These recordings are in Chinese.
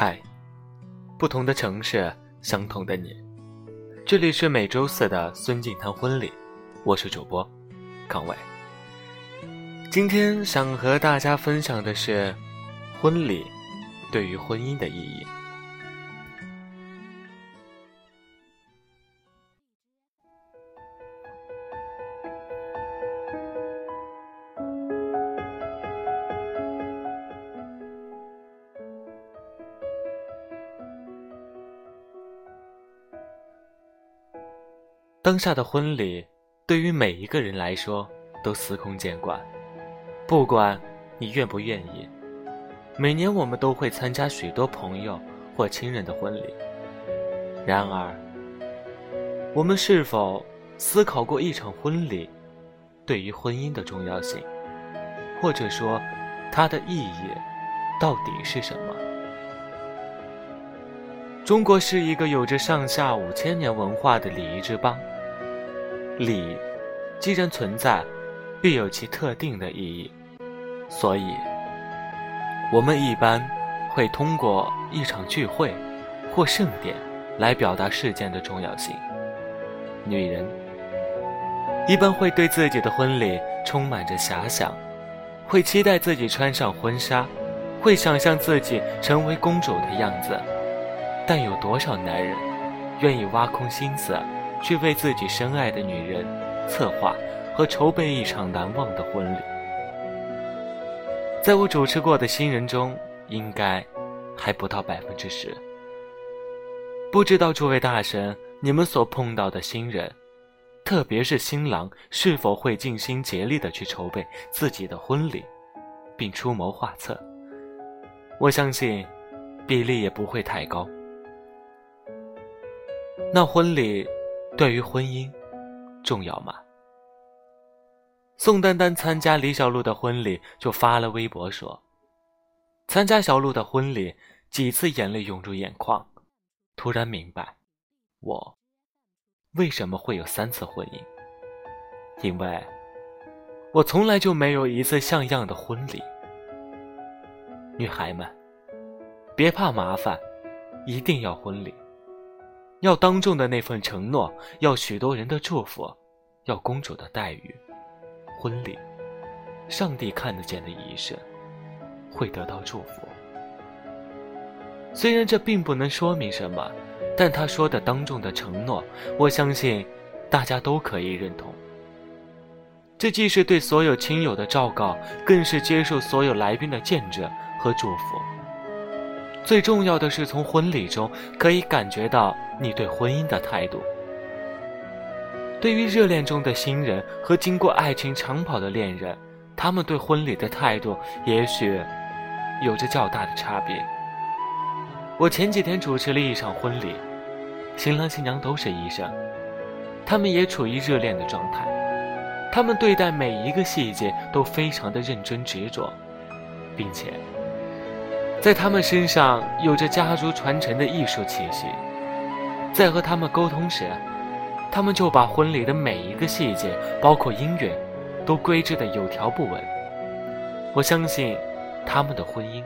嗨，不同的城市，相同的你。这里是每周四的孙静谈婚礼，我是主播康伟。今天想和大家分享的是婚礼对于婚姻的意义。当下的婚礼，对于每一个人来说都司空见惯。不管你愿不愿意，每年我们都会参加许多朋友或亲人的婚礼。然而，我们是否思考过一场婚礼对于婚姻的重要性，或者说它的意义到底是什么？中国是一个有着上下五千年文化的礼仪之邦。礼，既然存在，必有其特定的意义，所以，我们一般会通过一场聚会或盛典来表达事件的重要性。女人一般会对自己的婚礼充满着遐想，会期待自己穿上婚纱，会想象自己成为公主的样子。但有多少男人愿意挖空心思？去为自己深爱的女人策划和筹备一场难忘的婚礼。在我主持过的新人中，应该还不到百分之十。不知道诸位大神，你们所碰到的新人，特别是新郎，是否会尽心竭力的去筹备自己的婚礼，并出谋划策？我相信，比例也不会太高。那婚礼。对于婚姻，重要吗？宋丹丹参加李小璐的婚礼，就发了微博说：“参加小璐的婚礼，几次眼泪涌入眼眶，突然明白，我为什么会有三次婚姻。因为，我从来就没有一次像样的婚礼。女孩们，别怕麻烦，一定要婚礼。”要当众的那份承诺，要许多人的祝福，要公主的待遇，婚礼，上帝看得见的仪式，会得到祝福。虽然这并不能说明什么，但他说的当众的承诺，我相信大家都可以认同。这既是对所有亲友的昭告，更是接受所有来宾的见证和祝福。最重要的是，从婚礼中可以感觉到你对婚姻的态度。对于热恋中的新人和经过爱情长跑的恋人，他们对婚礼的态度也许有着较大的差别。我前几天主持了一场婚礼，新郎新娘都是医生，他们也处于热恋的状态，他们对待每一个细节都非常的认真执着，并且。在他们身上有着家族传承的艺术气息，在和他们沟通时，他们就把婚礼的每一个细节，包括音乐，都规制的有条不紊。我相信，他们的婚姻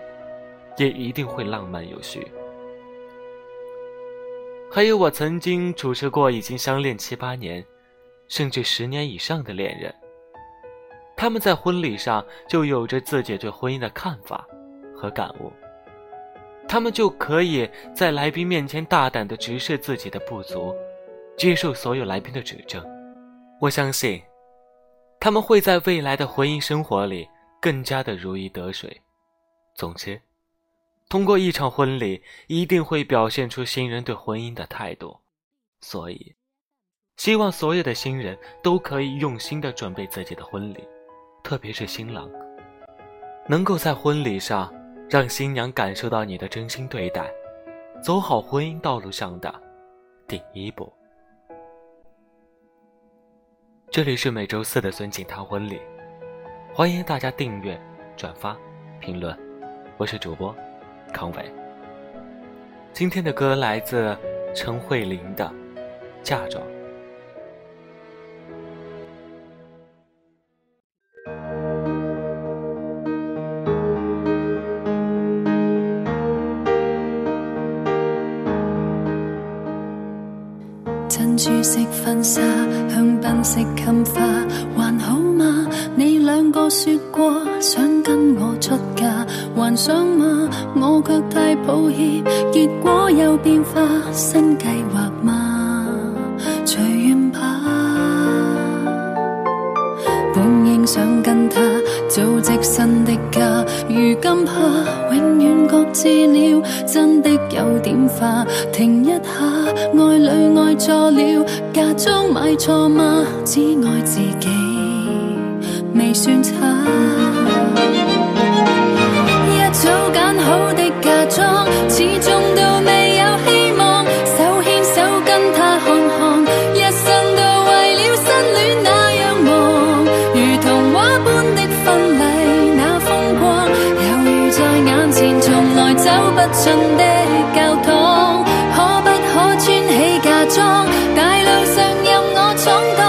也一定会浪漫有序。还有我曾经主持过已经相恋七八年，甚至十年以上的恋人，他们在婚礼上就有着自己对婚姻的看法和感悟。他们就可以在来宾面前大胆地直视自己的不足，接受所有来宾的指正。我相信，他们会在未来的婚姻生活里更加的如鱼得水。总之，通过一场婚礼，一定会表现出新人对婚姻的态度。所以，希望所有的新人都可以用心地准备自己的婚礼，特别是新郎，能够在婚礼上。让新娘感受到你的真心对待，走好婚姻道路上的第一步。这里是每周四的孙景谈婚礼，欢迎大家订阅、转发、评论。我是主播康伟。今天的歌来自陈慧琳的《嫁妆》。珠色婚纱，香槟色襟花，还好吗？你两个说过想跟我出嫁，还想吗？我却太抱歉，结果有变化，新计划吗？本应想跟他组织新的家，如今怕永远各自了，真的有点化。停一下，爱里爱错了，假装买错吗？只爱自己，未算差。不尽的教堂可不可穿起嫁妆？大路上任我闯荡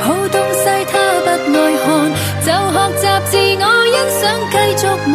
好东西他不爱看就学习自我欣赏继续忙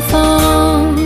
芳